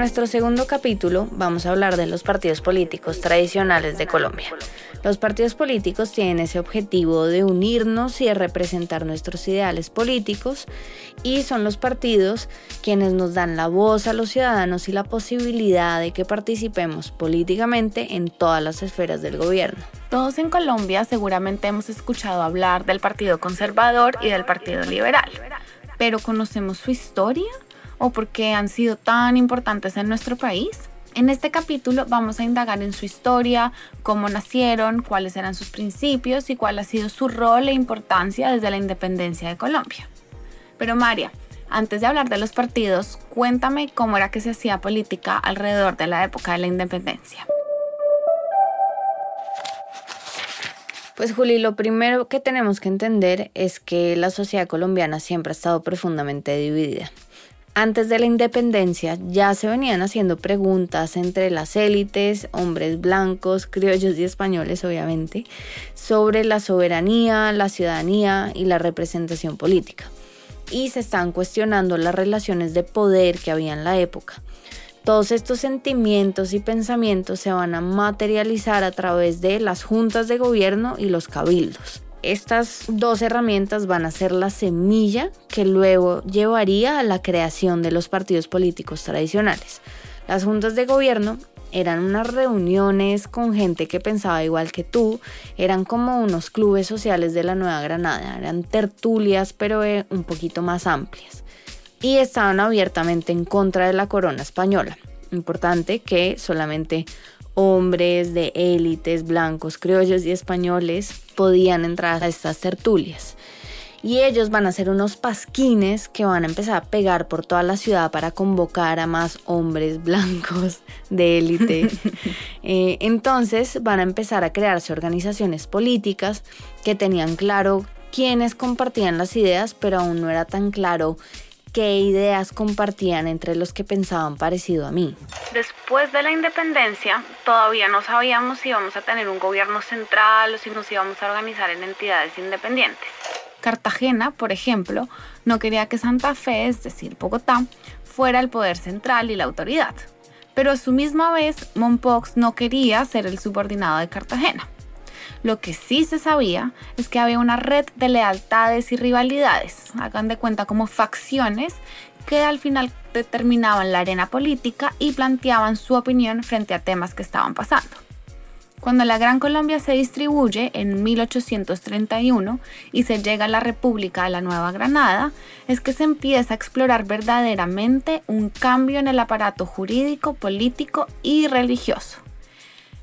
Nuestro segundo capítulo vamos a hablar de los partidos políticos tradicionales de Colombia. Los partidos políticos tienen ese objetivo de unirnos y de representar nuestros ideales políticos y son los partidos quienes nos dan la voz a los ciudadanos y la posibilidad de que participemos políticamente en todas las esferas del gobierno. Todos en Colombia seguramente hemos escuchado hablar del Partido Conservador y del Partido Liberal, pero ¿conocemos su historia? O por qué han sido tan importantes en nuestro país. En este capítulo vamos a indagar en su historia, cómo nacieron, cuáles eran sus principios y cuál ha sido su rol e importancia desde la independencia de Colombia. Pero María, antes de hablar de los partidos, cuéntame cómo era que se hacía política alrededor de la época de la independencia. Pues Juli, lo primero que tenemos que entender es que la sociedad colombiana siempre ha estado profundamente dividida. Antes de la independencia ya se venían haciendo preguntas entre las élites, hombres blancos, criollos y españoles obviamente, sobre la soberanía, la ciudadanía y la representación política. Y se estaban cuestionando las relaciones de poder que había en la época. Todos estos sentimientos y pensamientos se van a materializar a través de las juntas de gobierno y los cabildos. Estas dos herramientas van a ser la semilla que luego llevaría a la creación de los partidos políticos tradicionales. Las juntas de gobierno eran unas reuniones con gente que pensaba igual que tú, eran como unos clubes sociales de la Nueva Granada, eran tertulias pero eh, un poquito más amplias y estaban abiertamente en contra de la corona española. Importante que solamente hombres de élites, blancos, criollos y españoles podían entrar a estas tertulias. Y ellos van a ser unos pasquines que van a empezar a pegar por toda la ciudad para convocar a más hombres blancos de élite. Eh, entonces van a empezar a crearse organizaciones políticas que tenían claro quiénes compartían las ideas, pero aún no era tan claro qué ideas compartían entre los que pensaban parecido a mí. Después de la independencia, todavía no sabíamos si íbamos a tener un gobierno central o si nos íbamos a organizar en entidades independientes. Cartagena, por ejemplo, no quería que Santa Fe, es decir, Bogotá, fuera el poder central y la autoridad. Pero a su misma vez, Mompox no quería ser el subordinado de Cartagena. Lo que sí se sabía es que había una red de lealtades y rivalidades, hagan de cuenta como facciones que al final determinaban la arena política y planteaban su opinión frente a temas que estaban pasando. Cuando la Gran Colombia se distribuye en 1831 y se llega a la República de la Nueva Granada, es que se empieza a explorar verdaderamente un cambio en el aparato jurídico, político y religioso.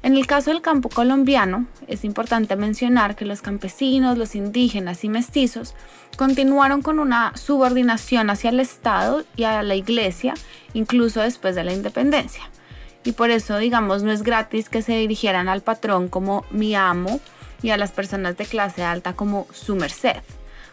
En el caso del campo colombiano, es importante mencionar que los campesinos, los indígenas y mestizos continuaron con una subordinación hacia el Estado y a la Iglesia, incluso después de la independencia. Y por eso, digamos, no es gratis que se dirigieran al patrón como mi amo y a las personas de clase alta como su merced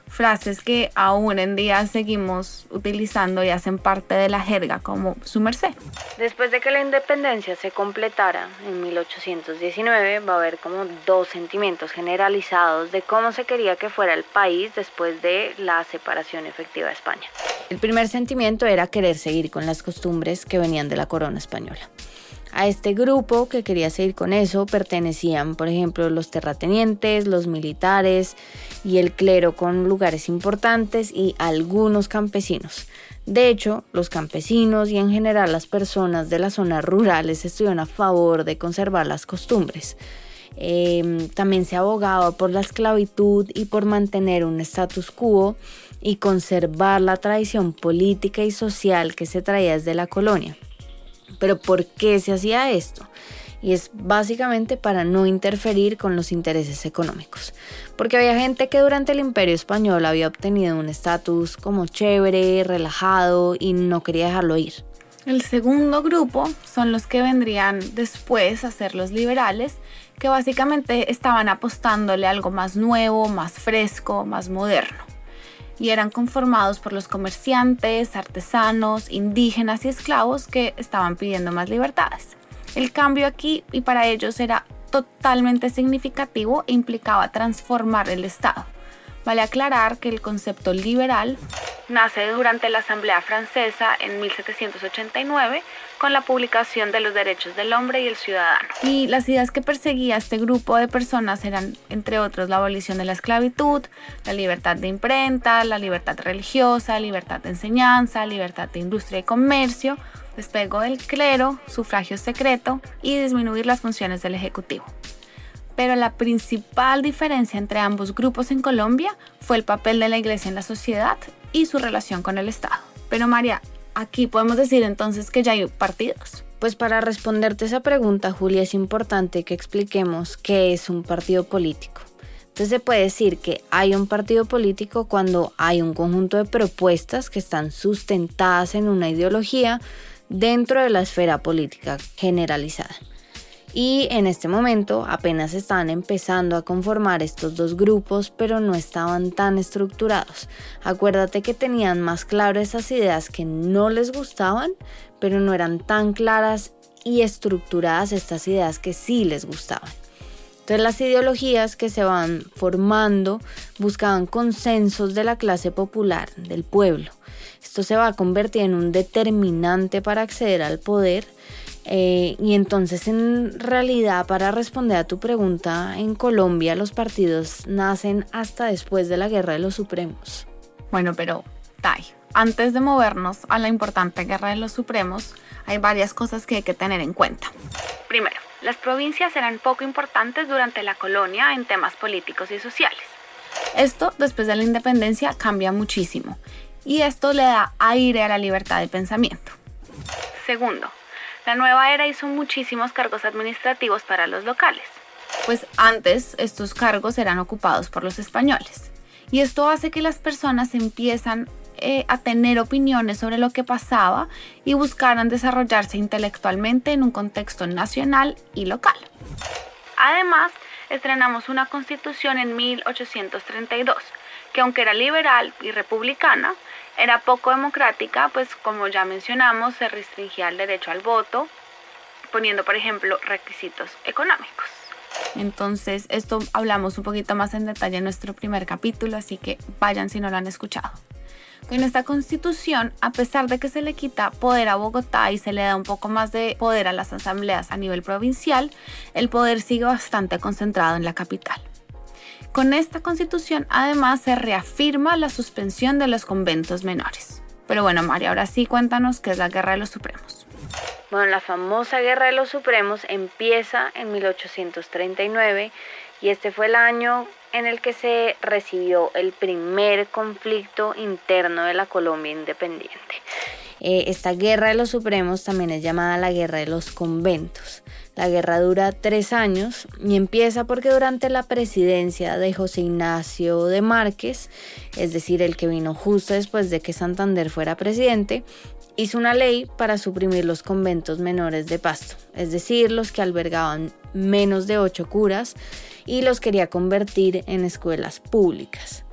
frases que aún en día seguimos utilizando y hacen parte de la jerga como su merced. Después de que la independencia se completara en 1819 va a haber como dos sentimientos generalizados de cómo se quería que fuera el país después de la separación efectiva de España. El primer sentimiento era querer seguir con las costumbres que venían de la corona española. A este grupo que quería seguir con eso pertenecían, por ejemplo, los terratenientes, los militares y el clero con lugares importantes y algunos campesinos. De hecho, los campesinos y en general las personas de las zonas rurales estuvieron a favor de conservar las costumbres. Em, también se abogaba por la esclavitud y por mantener un status quo y conservar la tradición política y social que se traía desde la colonia. Pero ¿por qué se hacía esto? Y es básicamente para no interferir con los intereses económicos. Porque había gente que durante el imperio español había obtenido un estatus como chévere, relajado y no quería dejarlo ir. El segundo grupo son los que vendrían después a ser los liberales, que básicamente estaban apostándole a algo más nuevo, más fresco, más moderno. Y eran conformados por los comerciantes, artesanos, indígenas y esclavos que estaban pidiendo más libertades. El cambio aquí y para ellos era totalmente significativo e implicaba transformar el Estado. Vale aclarar que el concepto liberal nace durante la Asamblea Francesa en 1789 con la publicación de los derechos del hombre y el ciudadano. Y las ideas que perseguía este grupo de personas eran, entre otros, la abolición de la esclavitud, la libertad de imprenta, la libertad religiosa, libertad de enseñanza, libertad de industria y comercio, despego del clero, sufragio secreto y disminuir las funciones del Ejecutivo pero la principal diferencia entre ambos grupos en Colombia fue el papel de la iglesia en la sociedad y su relación con el Estado. Pero María, aquí podemos decir entonces que ya hay partidos. Pues para responderte esa pregunta, Julia, es importante que expliquemos qué es un partido político. Entonces se puede decir que hay un partido político cuando hay un conjunto de propuestas que están sustentadas en una ideología dentro de la esfera política generalizada y en este momento apenas estaban empezando a conformar estos dos grupos, pero no estaban tan estructurados. Acuérdate que tenían más claro esas ideas que no les gustaban, pero no eran tan claras y estructuradas estas ideas que sí les gustaban. Entonces las ideologías que se van formando buscaban consensos de la clase popular, del pueblo. Esto se va a convertir en un determinante para acceder al poder eh, y entonces en realidad para responder a tu pregunta, en Colombia los partidos nacen hasta después de la Guerra de los Supremos. Bueno, pero Tai, antes de movernos a la importante Guerra de los Supremos, hay varias cosas que hay que tener en cuenta. Primero, las provincias eran poco importantes durante la colonia en temas políticos y sociales. Esto después de la independencia cambia muchísimo y esto le da aire a la libertad de pensamiento. Segundo, la nueva era hizo muchísimos cargos administrativos para los locales. Pues antes estos cargos eran ocupados por los españoles. Y esto hace que las personas empiezan eh, a tener opiniones sobre lo que pasaba y buscaran desarrollarse intelectualmente en un contexto nacional y local. Además, estrenamos una constitución en 1832, que aunque era liberal y republicana, era poco democrática, pues como ya mencionamos, se restringía el derecho al voto, poniendo, por ejemplo, requisitos económicos. Entonces, esto hablamos un poquito más en detalle en nuestro primer capítulo, así que vayan si no lo han escuchado. En esta constitución, a pesar de que se le quita poder a Bogotá y se le da un poco más de poder a las asambleas a nivel provincial, el poder sigue bastante concentrado en la capital. Con esta constitución además se reafirma la suspensión de los conventos menores. Pero bueno, María, ahora sí cuéntanos qué es la Guerra de los Supremos. Bueno, la famosa Guerra de los Supremos empieza en 1839 y este fue el año en el que se recibió el primer conflicto interno de la Colombia independiente. Eh, esta Guerra de los Supremos también es llamada la Guerra de los Conventos. La guerra dura tres años y empieza porque durante la presidencia de José Ignacio de Márquez, es decir, el que vino justo después de que Santander fuera presidente, hizo una ley para suprimir los conventos menores de Pasto, es decir, los que albergaban menos de ocho curas y los quería convertir en escuelas públicas,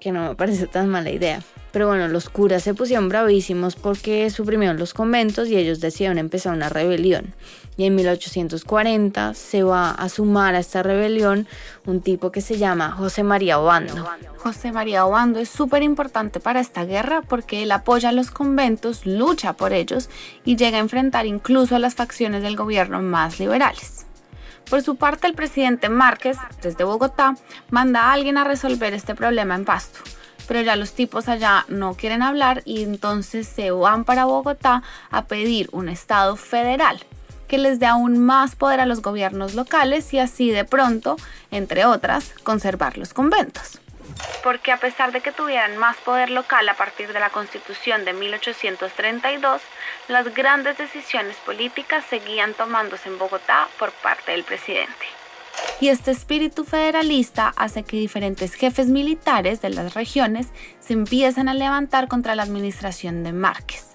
que no me parece tan mala idea. Pero bueno, los curas se pusieron bravísimos porque suprimieron los conventos y ellos decidieron empezar una rebelión. Y en 1840 se va a sumar a esta rebelión un tipo que se llama José María Obando. José María Obando es súper importante para esta guerra porque él apoya a los conventos, lucha por ellos y llega a enfrentar incluso a las facciones del gobierno más liberales. Por su parte, el presidente Márquez, desde Bogotá, manda a alguien a resolver este problema en Pasto pero ya los tipos allá no quieren hablar y entonces se van para Bogotá a pedir un Estado federal que les dé aún más poder a los gobiernos locales y así de pronto, entre otras, conservar los conventos. Porque a pesar de que tuvieran más poder local a partir de la constitución de 1832, las grandes decisiones políticas seguían tomándose en Bogotá por parte del presidente. Y este espíritu federalista hace que diferentes jefes militares de las regiones se empiezan a levantar contra la administración de Márquez.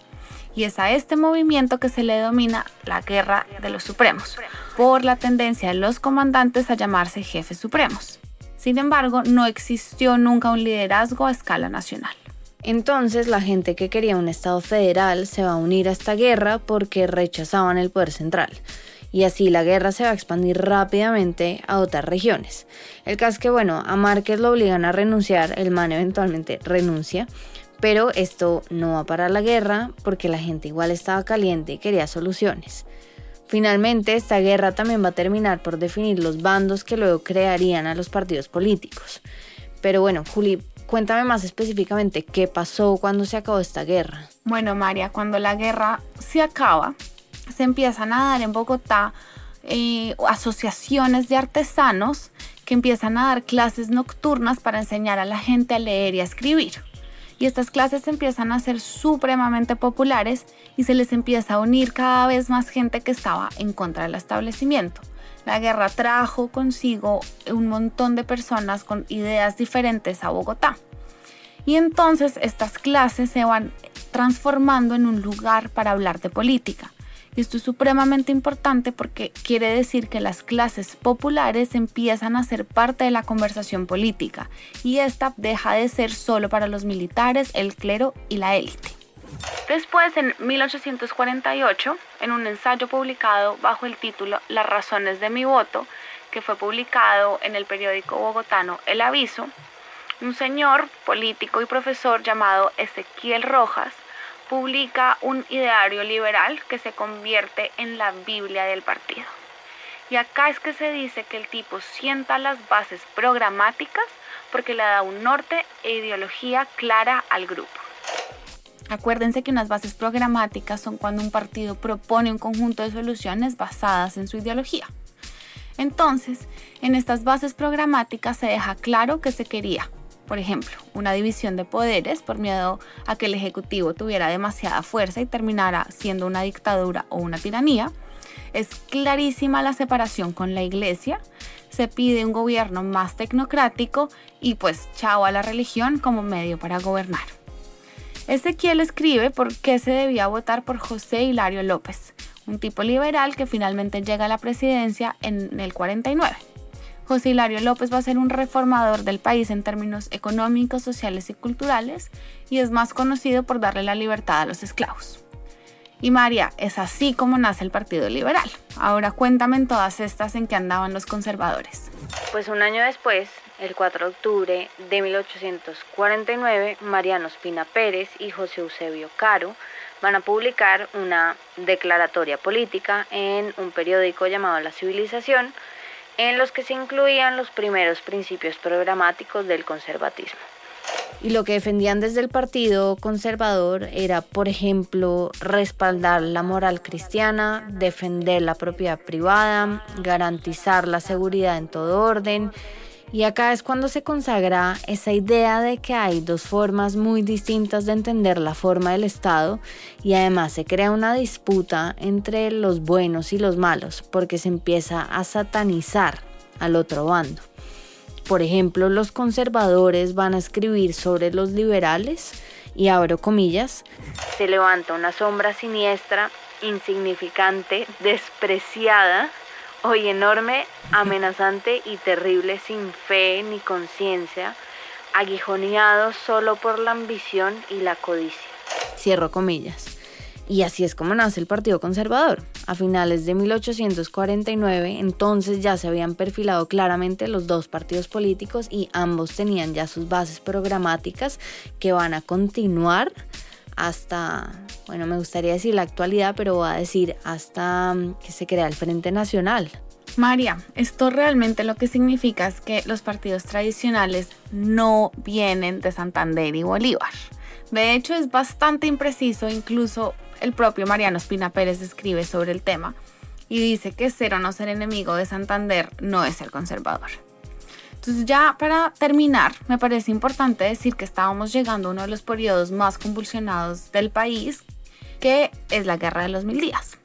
Y es a este movimiento que se le denomina la Guerra de los Supremos, por la tendencia de los comandantes a llamarse jefes supremos. Sin embargo, no existió nunca un liderazgo a escala nacional. Entonces la gente que quería un Estado federal se va a unir a esta guerra porque rechazaban el poder central. Y así la guerra se va a expandir rápidamente a otras regiones. El caso es que, bueno, a Márquez lo obligan a renunciar, el man eventualmente renuncia, pero esto no va para la guerra porque la gente igual estaba caliente y quería soluciones. Finalmente, esta guerra también va a terminar por definir los bandos que luego crearían a los partidos políticos. Pero bueno, Juli, cuéntame más específicamente qué pasó cuando se acabó esta guerra. Bueno, María, cuando la guerra se acaba, se empiezan a dar en Bogotá eh, asociaciones de artesanos que empiezan a dar clases nocturnas para enseñar a la gente a leer y a escribir. Y estas clases empiezan a ser supremamente populares y se les empieza a unir cada vez más gente que estaba en contra del establecimiento. La guerra trajo consigo un montón de personas con ideas diferentes a Bogotá. Y entonces estas clases se van transformando en un lugar para hablar de política. Y esto es supremamente importante porque quiere decir que las clases populares empiezan a ser parte de la conversación política y esta deja de ser solo para los militares, el clero y la élite. Después, en 1848, en un ensayo publicado bajo el título Las razones de mi voto, que fue publicado en el periódico bogotano El Aviso, un señor político y profesor llamado Ezequiel Rojas publica un ideario liberal que se convierte en la Biblia del partido. Y acá es que se dice que el tipo sienta las bases programáticas porque le da un norte e ideología clara al grupo. Acuérdense que unas bases programáticas son cuando un partido propone un conjunto de soluciones basadas en su ideología. Entonces, en estas bases programáticas se deja claro que se quería, por ejemplo, una división de poderes por miedo a que el Ejecutivo tuviera demasiada fuerza y terminara siendo una dictadura o una tiranía. Es clarísima la separación con la Iglesia, se pide un gobierno más tecnocrático y pues chao a la religión como medio para gobernar. Ezequiel escribe por qué se debía votar por José Hilario López, un tipo liberal que finalmente llega a la presidencia en el 49. José Hilario López va a ser un reformador del país en términos económicos, sociales y culturales y es más conocido por darle la libertad a los esclavos. Y María, es así como nace el Partido Liberal. Ahora cuéntame en todas estas en que andaban los conservadores. Pues un año después, el 4 de octubre de 1849, Mariano Espina Pérez y José Eusebio Caro van a publicar una declaratoria política en un periódico llamado La Civilización, en los que se incluían los primeros principios programáticos del conservatismo. Y lo que defendían desde el Partido Conservador era, por ejemplo, respaldar la moral cristiana, defender la propiedad privada, garantizar la seguridad en todo orden y acá es cuando se consagra esa idea de que hay dos formas muy distintas de entender la forma del Estado y además se crea una disputa entre los buenos y los malos porque se empieza a satanizar al otro bando. Por ejemplo, los conservadores van a escribir sobre los liberales y abro comillas, se levanta una sombra siniestra, insignificante, despreciada hoy enorme, amenazante y terrible, sin fe ni conciencia, aguijoneado solo por la ambición y la codicia. Cierro comillas. Y así es como nace el Partido Conservador. A finales de 1849, entonces ya se habían perfilado claramente los dos partidos políticos y ambos tenían ya sus bases programáticas que van a continuar hasta, bueno, me gustaría decir la actualidad, pero voy a decir hasta mm, que se crea el Frente Nacional. María, esto realmente lo que significa es que los partidos tradicionales no vienen de Santander y Bolívar. De hecho, es bastante impreciso, incluso el propio Mariano Espina Pérez escribe sobre el tema y dice que ser o no ser enemigo de Santander no es ser conservador. Entonces ya para terminar, me parece importante decir que estábamos llegando a uno de los periodos más convulsionados del país, que es la Guerra de los Mil Días.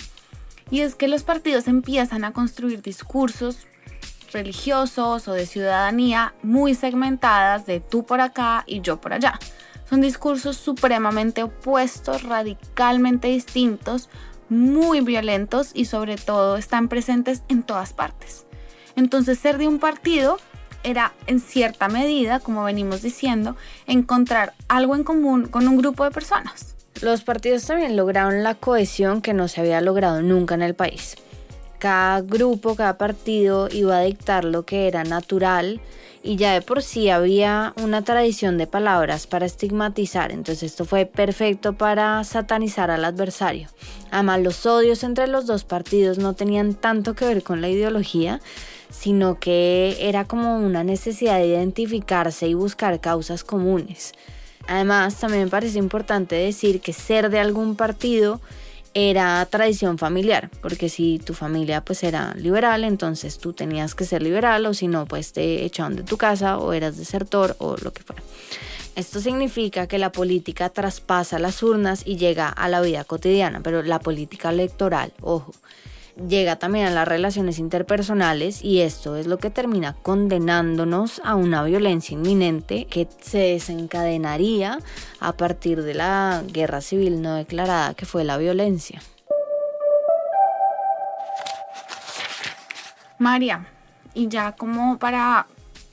Y es que los partidos empiezan a construir discursos religiosos o de ciudadanía muy segmentadas de tú por acá y yo por allá, Son discursos supremamente opuestos, radicalmente distintos, muy violentos y sobre todo están presentes en todas partes. Entonces ser de un partido era en cierta medida, como venimos diciendo, encontrar algo en común con un grupo de personas. Los partidos también lograron la cohesión que no se había logrado nunca en el país. Cada grupo, cada partido iba a dictar lo que era natural y ya de por sí había una tradición de palabras para estigmatizar, entonces esto fue perfecto para satanizar al adversario. Además, los odios entre los dos partidos no tenían tanto que ver con la ideología, sino que era como una necesidad de identificarse y buscar causas comunes. Además, también me parece importante decir que ser de algún partido era tradición familiar, porque si tu familia pues era liberal, entonces tú tenías que ser liberal o si no pues te echaban de tu casa o eras desertor o lo que fuera. Esto significa que la política traspasa las urnas y llega a la vida cotidiana, pero la política electoral, ojo, llega también a las relaciones interpersonales y esto es lo que termina condenándonos a una violencia inminente que se desencadenaría a partir de la guerra civil no declarada que fue la violencia. María, y ya como para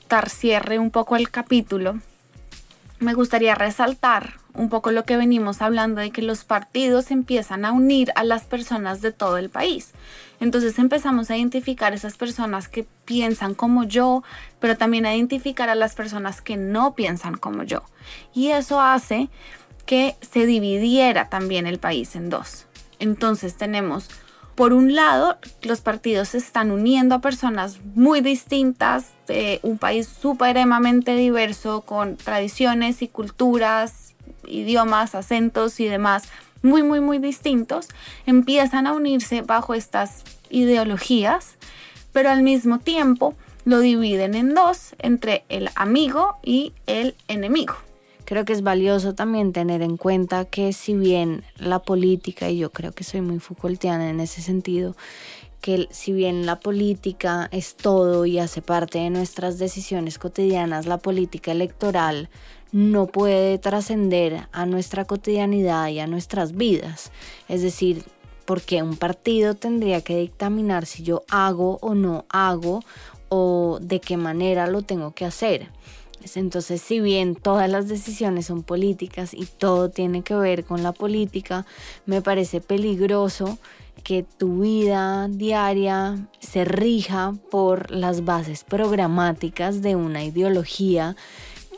dar cierre un poco el capítulo, me gustaría resaltar un poco lo que venimos hablando de que los partidos empiezan a unir a las personas de todo el país. Entonces empezamos a identificar esas personas que piensan como yo, pero también a identificar a las personas que no piensan como yo. Y eso hace que se dividiera también el país en dos. Entonces tenemos, por un lado, los partidos se están uniendo a personas muy distintas de un país supremamente diverso, con tradiciones y culturas idiomas, acentos y demás muy, muy, muy distintos, empiezan a unirse bajo estas ideologías, pero al mismo tiempo lo dividen en dos, entre el amigo y el enemigo. Creo que es valioso también tener en cuenta que si bien la política, y yo creo que soy muy Foucaultiana en ese sentido, que si bien la política es todo y hace parte de nuestras decisiones cotidianas, la política electoral no puede trascender a nuestra cotidianidad y a nuestras vidas. Es decir, porque un partido tendría que dictaminar si yo hago o no hago o de qué manera lo tengo que hacer. Entonces, si bien todas las decisiones son políticas y todo tiene que ver con la política, me parece peligroso que tu vida diaria se rija por las bases programáticas de una ideología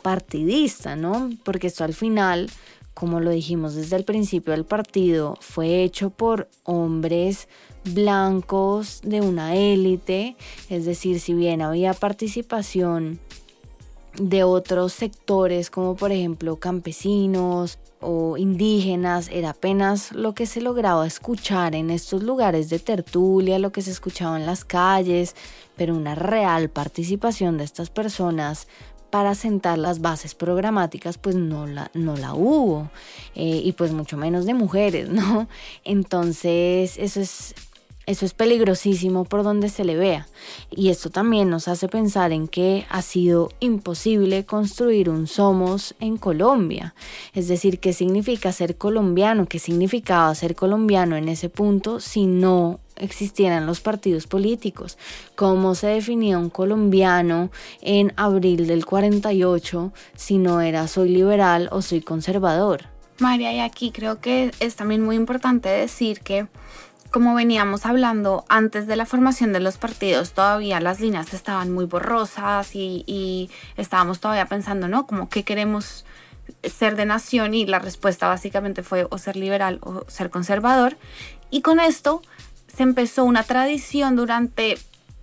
partidista, ¿no? Porque esto al final, como lo dijimos desde el principio del partido, fue hecho por hombres blancos de una élite, es decir, si bien había participación de otros sectores como por ejemplo campesinos o indígenas, era apenas lo que se lograba escuchar en estos lugares de tertulia, lo que se escuchaba en las calles, pero una real participación de estas personas para sentar las bases programáticas pues no la, no la hubo eh, y pues mucho menos de mujeres, ¿no? Entonces eso es, eso es peligrosísimo por donde se le vea. Y esto también nos hace pensar en que ha sido imposible construir un somos en Colombia. Es decir, ¿qué significa ser colombiano? ¿Qué significaba ser colombiano en ese punto si no existieran los partidos políticos, cómo se definía un colombiano en abril del 48 si no era soy liberal o soy conservador. María, y aquí creo que es también muy importante decir que como veníamos hablando antes de la formación de los partidos, todavía las líneas estaban muy borrosas y, estábamos todavía pensando, ¿no? Como que queremos ser de nación y la respuesta básicamente fue o ser liberal o ser conservador. Y con esto se empezó una tradición durante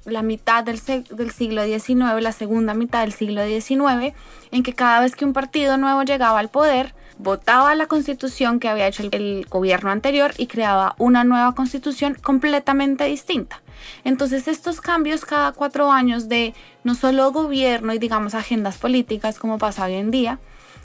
la mitad del, siglo XIX, la segunda mitad del siglo XIX, en que cada vez que un partido nuevo llegaba al poder, votaba la constitución que había hecho el, gobierno anterior y creaba una nueva constitución completamente distinta. Entonces estos cambios cada cuatro años de no solo gobierno y digamos agendas políticas como pasa hoy en día,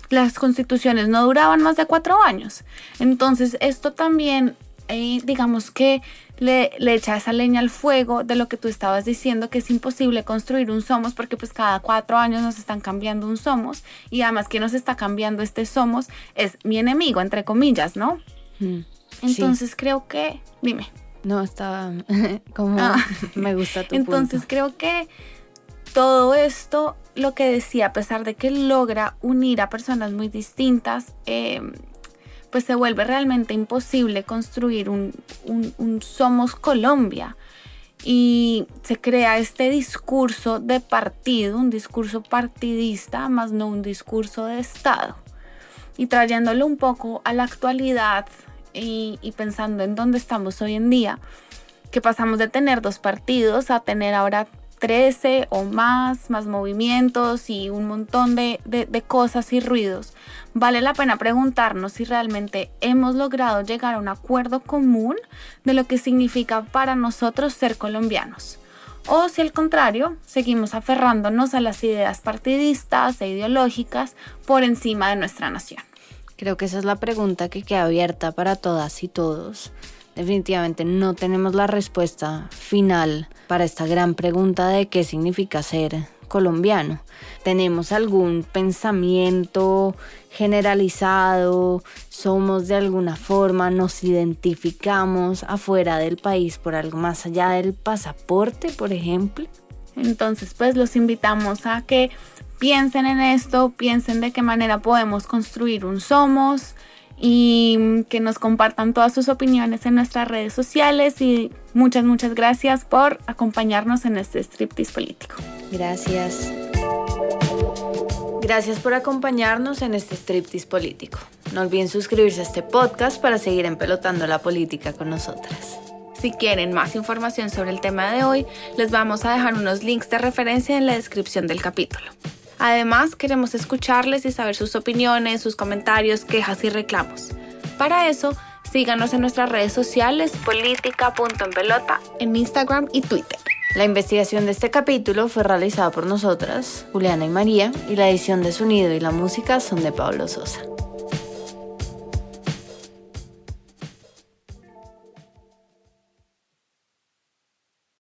las constituciones no duraban más de cuatro años. Entonces esto también, eh, digamos que le, le, echa esa leña al fuego de lo que tú estabas diciendo, que es imposible construir un somos porque pues cada cuatro años nos están cambiando un somos y además que nos está cambiando este somos es mi enemigo, entre comillas, ¿no? Mm, Entonces creo que, dime. No, estaba como ah. me gusta tu Entonces creo que todo esto, lo que decía, a pesar de que logra unir a personas muy distintas, eh, pues se vuelve realmente imposible construir un, Somos Colombia. Y se crea este discurso de partido, un discurso partidista, más no un discurso de Estado. Y trayéndolo un poco a la actualidad y, y pensando en dónde estamos hoy en día, que pasamos de tener dos partidos a tener ahora 13 o más, más movimientos y un montón de, cosas y ruidos, vale la pena preguntarnos si realmente hemos logrado llegar a un acuerdo común de lo que significa para nosotros ser colombianos. O si al contrario, seguimos aferrándonos a las ideas partidistas e ideológicas por encima de nuestra nación. Creo que esa es la pregunta que queda abierta para todas y todos definitivamente no tenemos la respuesta final para esta gran pregunta de qué significa ser colombiano. ¿Tenemos algún pensamiento generalizado? ¿Somos de alguna forma? ¿Nos identificamos afuera del país por algo más allá del pasaporte, por ejemplo? Entonces, pues los invitamos a que piensen en esto, piensen de qué manera podemos construir un somos, y que nos compartan todas sus opiniones en nuestras redes sociales y muchas, muchas gracias por acompañarnos en este striptease político. Gracias. Gracias por acompañarnos en este striptease político. No olviden suscribirse a este podcast para seguir empelotando la política con nosotras. Si quieren más información sobre el tema de hoy, les vamos a dejar unos links de referencia en la descripción del capítulo. Además, queremos escucharles y saber sus opiniones, sus comentarios, quejas y reclamos. Para eso, síganos en nuestras redes sociales política.enpelota en Instagram y Twitter. La investigación de este capítulo fue realizada por nosotras, Juliana y María, y la edición de sonido y la música son de Pablo Sosa.